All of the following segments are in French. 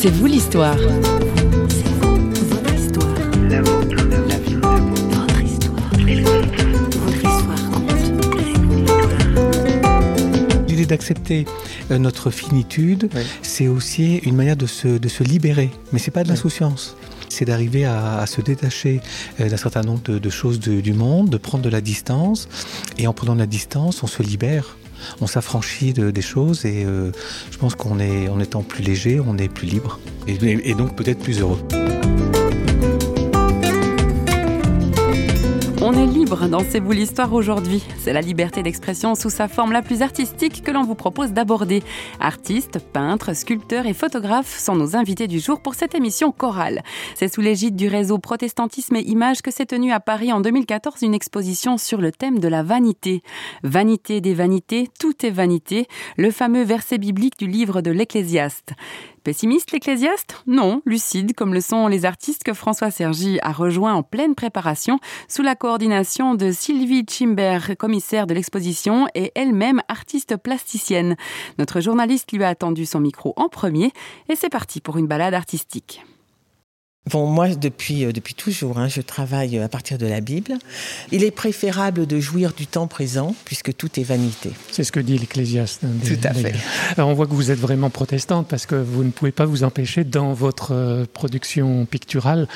C'est vous l'histoire. L'idée d'accepter euh, notre finitude, c'est aussi une manière de se, de se libérer. Mais c'est pas de l'insouciance. C'est d'arriver à, à se détacher euh, d'un certain nombre de, de choses de- du monde, de prendre de la distance. Et en prenant de la distance, on se libère. On s'affranchit de- des choses et euh, je pense qu'on est, en étant plus léger, on est plus libre et, et donc peut-être plus heureux. Libre dans C'est vous l'histoire aujourd'hui. C'est la liberté d'expression sous sa forme la plus artistique que l'on vous propose d'aborder. Artistes, peintres, sculpteurs et photographes sont nos invités du jour pour cette émission chorale. C'est sous l'égide du réseau Protestantisme et Images que s'est tenue à Paris en 2014 une exposition sur le thème de la vanité. Vanité des vanités, tout est vanité, le fameux verset biblique du livre de l'Ecclésiaste. Pessimiste l'Ecclésiaste Non, lucide comme le sont les artistes que François Sergi a rejoints en pleine préparation sous la coordination de Sylvie Chimber, commissaire de l'exposition et elle-même artiste plasticienne. Notre journaliste lui a attendu son micro en premier et c'est parti pour une balade artistique. Bon, moi, depuis, euh, depuis toujours, hein, je travaille à partir de la Bible. Il est préférable de jouir du temps présent, puisque tout est vanité. C'est ce que dit l'Ecclésiaste. hein, Tout à fait. Alors on voit que vous êtes vraiment protestante parce que vous ne pouvez pas vous empêcher dans votre euh, production picturale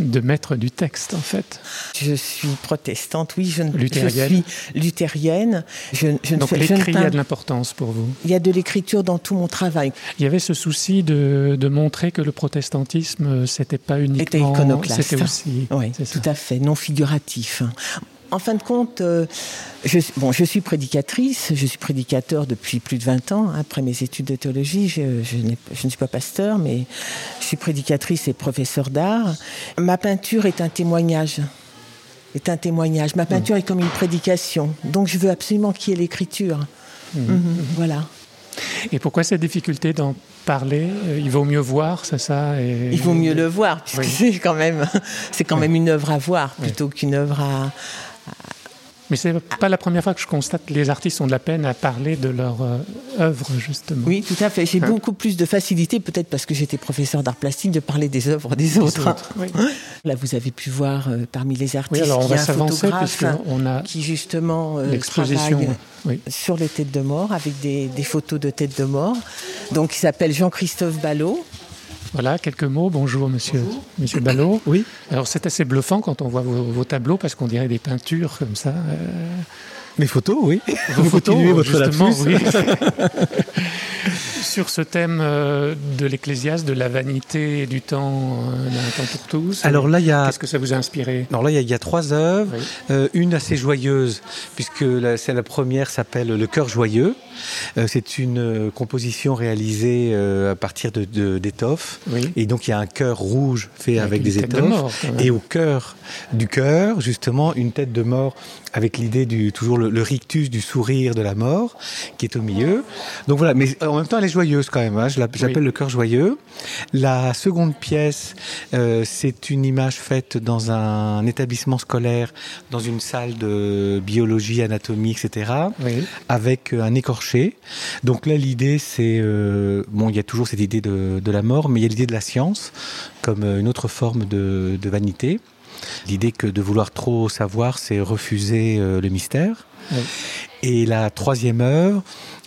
de mettre du texte en fait. Je suis protestante, oui, je, ne, je Luthérienne. suis luthérienne. Je, je ne Donc ne l'écrit a de l'importance pour vous. il y a de l'écriture dans tout mon travail. Il y avait ce souci de, de montrer que le protestantisme, euh, c'était pas uniquement... Était iconoclaste. C'était aussi... Oui, ça. tout à fait, non figuratif. En fin de compte, euh, je, bon, je suis prédicatrice, je suis prédicateur depuis plus de 20 ans. Après mes études de théologie, je, je, n'ai- je ne suis pas pasteur, mais je suis prédicatrice et professeur d'art. Ma peinture est un témoignage. Est un témoignage. Ma peinture est comme une prédication. Donc je veux absolument qu'il y ait l'écriture. Mhm, voilà. Et pourquoi cette difficulté d'en parler Euh, Il vaut mieux voir, c'est ça et... Il vaut mieux le voir, puisque Oui. c'est quand même, c'est quand même une œuvre à voir plutôt qu'une œuvre à, Mais c'est pas la première fois que je constate que les artistes ont de la peine à parler de leur euh, œuvre, justement. Oui, tout à fait. J'ai Hein? beaucoup plus de facilité, peut-être parce que j'étais professeur d'art plastique, de parler des œuvres des autres. autres, oui. Là, vous avez pu voir euh, parmi les artistes Oui, alors on va s'avancer puisqu'on a qui justement euh, l'exposition. Oui. sur les têtes de mort avec des, des photos de têtes de mort. Donc, il s'appelle Jean-Christophe Ballot. Voilà, quelques mots. Bonjour, monsieur, monsieur Ballot. Oui. Alors, c'est assez bluffant quand on voit vos, vos tableaux parce qu'on dirait des peintures comme ça. euh, Mes photos, oui. Vos Vous photos, continuez votre lapsus. oui. Sur ce thème euh, de l'Ecclésiaste, de la vanité et du temps, euh, d'un temps pour tous. Alors là, il y a Qu'est-ce que ça vous a inspiré? Alors là, il y a- il y, a trois œuvres. Oui. Euh, une assez joyeuse, puisque la, c'est la première s'appelle Le cœur joyeux. Euh, c'est une composition réalisée euh, à partir de, d'étoffes. Oui. Et donc, il y a un cœur rouge fait avec, des tête de étoffes. mort, et au cœur du cœur, justement, une tête de mort avec l'idée du toujours le, le rictus du sourire de la mort qui est au milieu. Donc voilà, mais en même temps, elle est joyeuse quand même. hein. Je l'app- j'appelle Oui. le cœur joyeux. La seconde pièce, euh, c'est une image faite dans un établissement scolaire, dans une salle de biologie, anatomie, etc Oui. avec euh, un écorché. Donc là, l'idée, c'est euh, bon, il y a toujours cette idée de, de la mort, mais il y a l'idée de la science comme une autre forme de, de vanité. L'idée que de vouloir trop savoir, c'est refuser euh, le mystère. Oui. Et la troisième œuvre,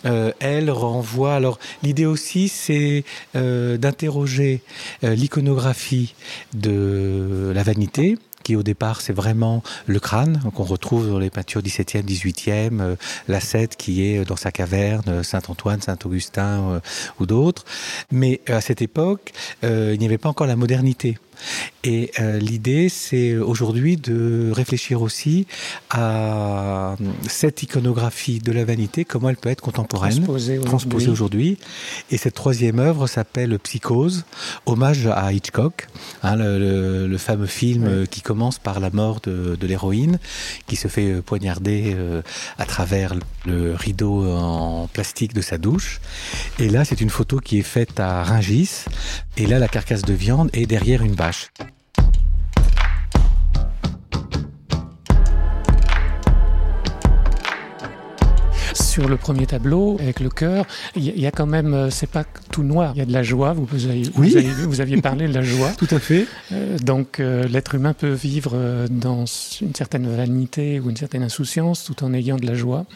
euh, elle renvoie. Alors, l'idée aussi, c'est euh, d'interroger euh, l'iconographie de la vanité qui au départ c'est vraiment le crâne qu'on retrouve dans les peintures 17e, 18e, euh, l'ascète qui est dans sa caverne, Saint-Antoine, Saint-Augustin ou d'autres. Mais à cette époque, il n'y avait pas encore la modernité. Et euh, l'idée, c'est aujourd'hui de réfléchir aussi à euh, cette iconographie de la vanité, comment elle peut être contemporaine, Transposé transposée aujourd'hui. Et cette troisième œuvre s'appelle Psychose, hommage à Hitchcock, hein, le, le- le fameux film Oui. euh, qui commence par la mort de, de l'héroïne, qui se fait poignarder euh, à travers le rideau en plastique de sa douche. Et là, c'est une photo qui est faite à Ringis. Et là, la carcasse de viande est derrière une sur le premier tableau, avec le cœur, il y, a quand même, euh, c'est pas tout noir, il y a de la joie, vous, vous, avez, vous, aviez parlé de la joie. tout à fait. Euh, donc l'être humain peut vivre dans une certaine vanité ou une certaine insouciance tout en ayant de la joie.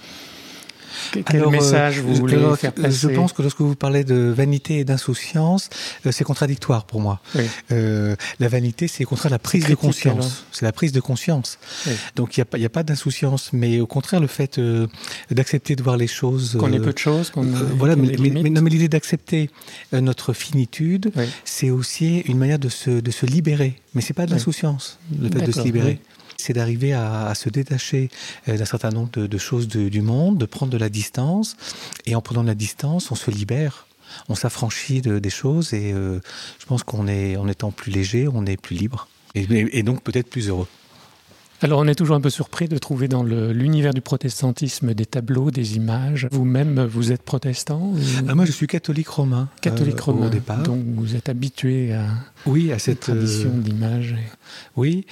Quel message vous voulez faire passer Je pense que lorsque vous parlez de vanité et d'insouciance, c'est contradictoire pour moi. la vanité, c'est au contraire la prise de conscience. C'est la prise de conscience. Donc il n'y a, a, pas d'insouciance, mais au contraire le fait d'accepter de voir les choses. Qu'on ait peu de choses. Qu'on voilà, mais, mais, l'idée d'accepter notre finitude, c'est aussi une manière de se, de se libérer. Mais c'est pas de l'insouciance, le fait de se libérer c'est d'arriver à, se détacher euh, d'un certain nombre de, choses du monde, de prendre de la distance. Et en prenant de la distance, on se libère, on s'affranchit de, des choses. Et euh, je pense qu'en en étant plus léger, on est plus libre. Et, donc peut-être plus heureux. Alors on est toujours un peu surpris de trouver dans l'univers du protestantisme des tableaux, des images. Vous-même, vous êtes protestant ah, Moi je suis catholique romain. Catholique euh, romain au départ. Donc vous êtes habitué à, oui, à cette tradition d'image. Oui.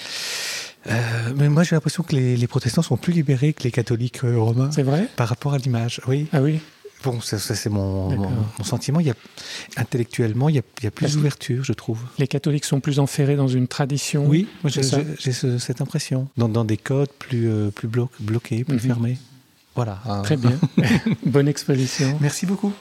Euh, mais moi, j'ai l'impression que les, protestants sont plus libérés que les catholiques euh, romains. C'est vrai? Par rapport à l'image, oui. Ah oui? Bon, ça, c'est mon, mon, sentiment. Il y a, intellectuellement, il y a, il y a plus d'ouverture, je trouve. Les catholiques sont plus enferrés dans une tradition Oui, j'ai cette impression. Dans, dans, des codes plus, euh, plus bloqués, plus mhm. fermés. Voilà. Très bien. Bonne exposition. Merci beaucoup.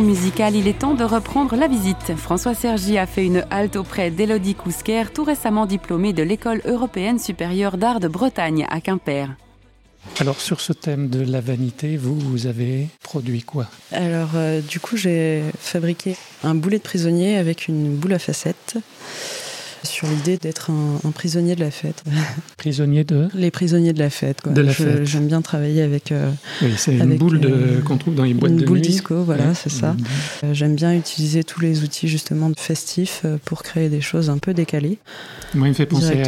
Musicale, il est temps de reprendre la visite. François Sergi a fait une halte auprès d'Elodie Kousquer, tout récemment diplômée de l'École européenne supérieure d'art de Bretagne à Quimper. Alors sur ce thème de la vanité, vous, vous avez produit quoi? Alors euh, du coup j'ai fabriqué un boulet de prisonnier avec une boule à facettes sur l'idée d'être un, prisonnier de la fête. Prisonnier de Les prisonniers de la fête. Quoi. De la fête. J'aime bien travailler avec. Euh, oui, c'est une boule euh, qu'on trouve dans les boîtes de nuit. Une boule disco, voilà, c'est ça. Euh, j'aime bien utiliser tous les outils justement festifs pour créer des choses un peu décalées. Moi, il me fait penser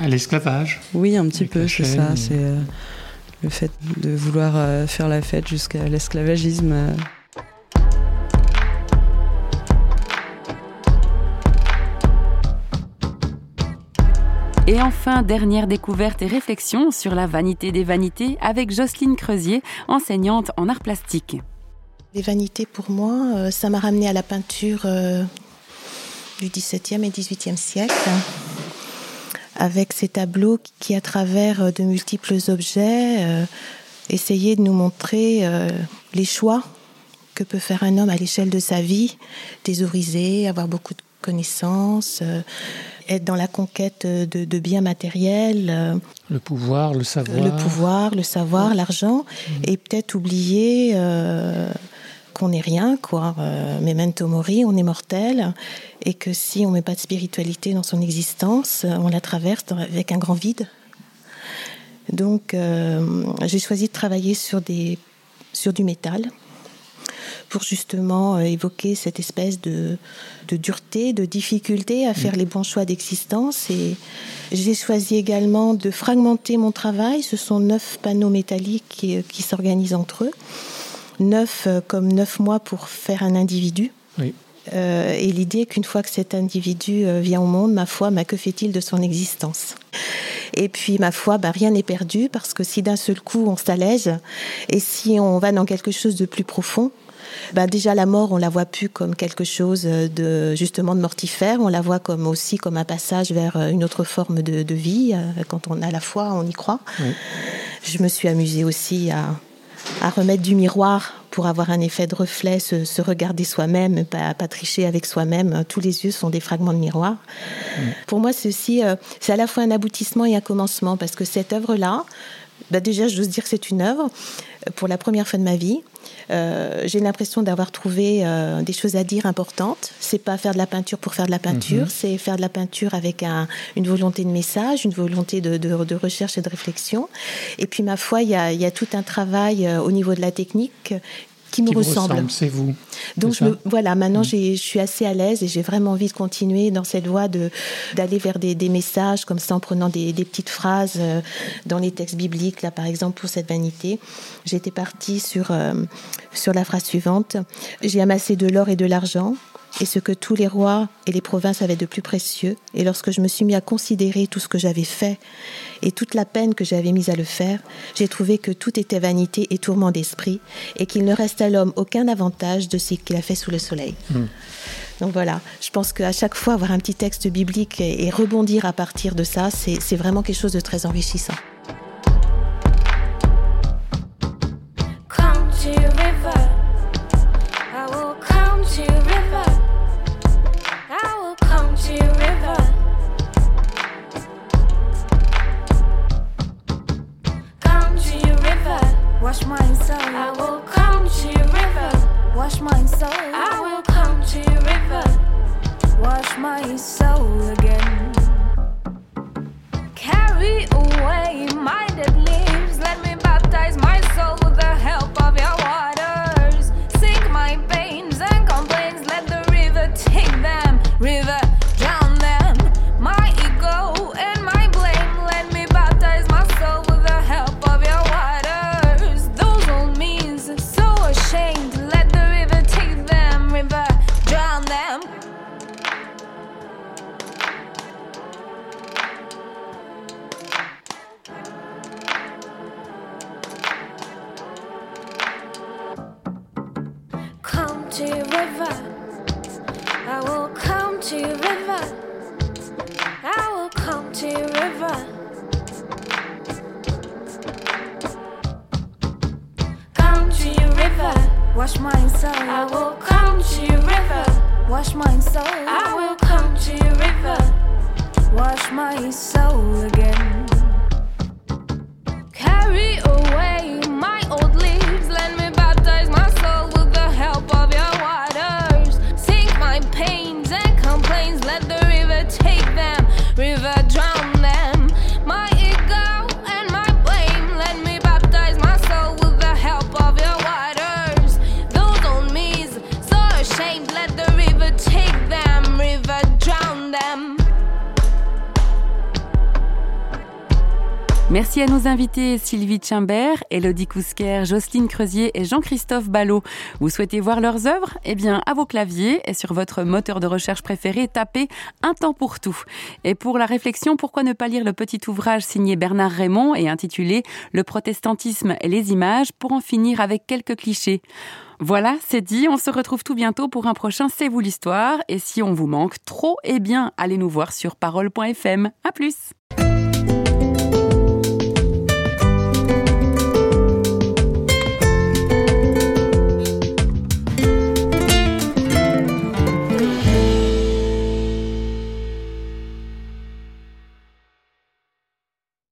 à, l'esclavage. Oui, un petit peu, c'est ça. C'est le fait de vouloir faire la fête jusqu'à l'esclavagisme. Et enfin, dernière découverte et réflexion sur la vanité des vanités avec Jocelyne Creusier, enseignante en art plastique. Les vanités, pour moi, euh, ça m'a ramené à la peinture euh, du XVIIe et XVIIIe siècle, avec ces tableaux qui, à travers euh, de multiples objets, essayaient de nous montrer les choix que peut faire un homme à l'échelle de sa vie, thésauriser, avoir beaucoup de connaissances, être dans la conquête de, biens matériels. le pouvoir, le savoir. Le pouvoir, le savoir, l'argent. Mmh. Et peut-être oublier qu'on n'est rien, quoi. memento mori, on est mortel. Et que si on ne met pas de spiritualité dans son existence, on la traverse avec un grand vide. Donc, j'ai choisi de travailler sur, des, sur du métal pour justement euh, évoquer cette espèce de, dureté, de difficulté à faire mm. les bons choix d'existence. Et j'ai choisi également de fragmenter mon travail. Ce sont neuf panneaux métalliques qui, qui s'organisent entre eux. Neuf euh, comme neuf mois pour faire un individu. Euh, et l'idée qu'une fois que cet individu vient au monde, ma foi, ma que fait-il de son existence? Et puis, ma foi, bah, rien n'est perdu parce que si d'un seul coup on s'allège et si on va dans quelque chose de plus profond, ben déjà la mort, on la voit plus comme quelque chose de justement de mortifère, on la voit comme aussi comme un passage vers une autre forme de, vie. Euh, quand on a la foi, on y croit. Je me suis amusée aussi à, à remettre du miroir pour avoir un effet de reflet, se, regarder soi-même, pas, pas, tricher avec soi-même. Tous les yeux sont des fragments de miroir. Pour moi, ceci, euh, c'est à la fois un aboutissement et un commencement, parce que cette œuvre-là, bah déjà, je dois dire que c'est une œuvre euh, pour la première fois de ma vie. Euh, j'ai l'impression d'avoir trouvé euh, des choses à dire importantes. C'est pas faire de la peinture pour faire de la peinture, mhm. c'est faire de la peinture avec un, une volonté de message, une volonté de, de, de, recherche et de réflexion. Et puis, ma foi, il y a, y a, tout un travail au niveau de la technique qui me ressemble. C'est vous. Donc je voilà, maintenant mm. je suis assez à l'aise et j'ai vraiment envie de continuer dans cette voie de d'aller vers des, des, messages comme ça en prenant des, des, petites phrases euh, dans les textes bibliques. Là, par exemple, pour cette vanité, j'étais partie sur euh, sur la phrase suivante j'ai amassé de l'or et de l'argent et ce que tous les rois et les provinces avaient de plus précieux. Et lorsque je me suis mis à considérer tout ce que j'avais fait et toute la peine que j'avais mise à le faire, j'ai trouvé que tout était vanité et tourment d'esprit et qu'il ne reste à l'homme aucun avantage de ce qu'il a fait sous le soleil. Hmm. Donc voilà, je pense qu'à chaque fois, avoir un petit texte biblique et rebondir à partir de ça, c'est vraiment quelque chose de très enrichissant. my soul again. Wash my soul. I will come to your river. Wash my soul. I will come to your river. Wash my soul again. Carry away. Merci à nos invités Sylvie Chimbert, Elodie Cousquer, Jocelyne Creusier et Jean-Christophe Ballot. Vous souhaitez voir leurs œuvres? Eh bien, à vos claviers et sur votre moteur de recherche préféré, tapez Un temps pour tout. Et pour la réflexion, pourquoi ne pas lire le petit ouvrage signé Bernard Raymond et intitulé Le protestantisme et les images pour en finir avec quelques clichés voilà, c'est dit, on se retrouve tout bientôt pour un prochain C'est vous l'histoire. Et si on vous manque trop, eh bien, allez nous voir sur parole.fm. À plus!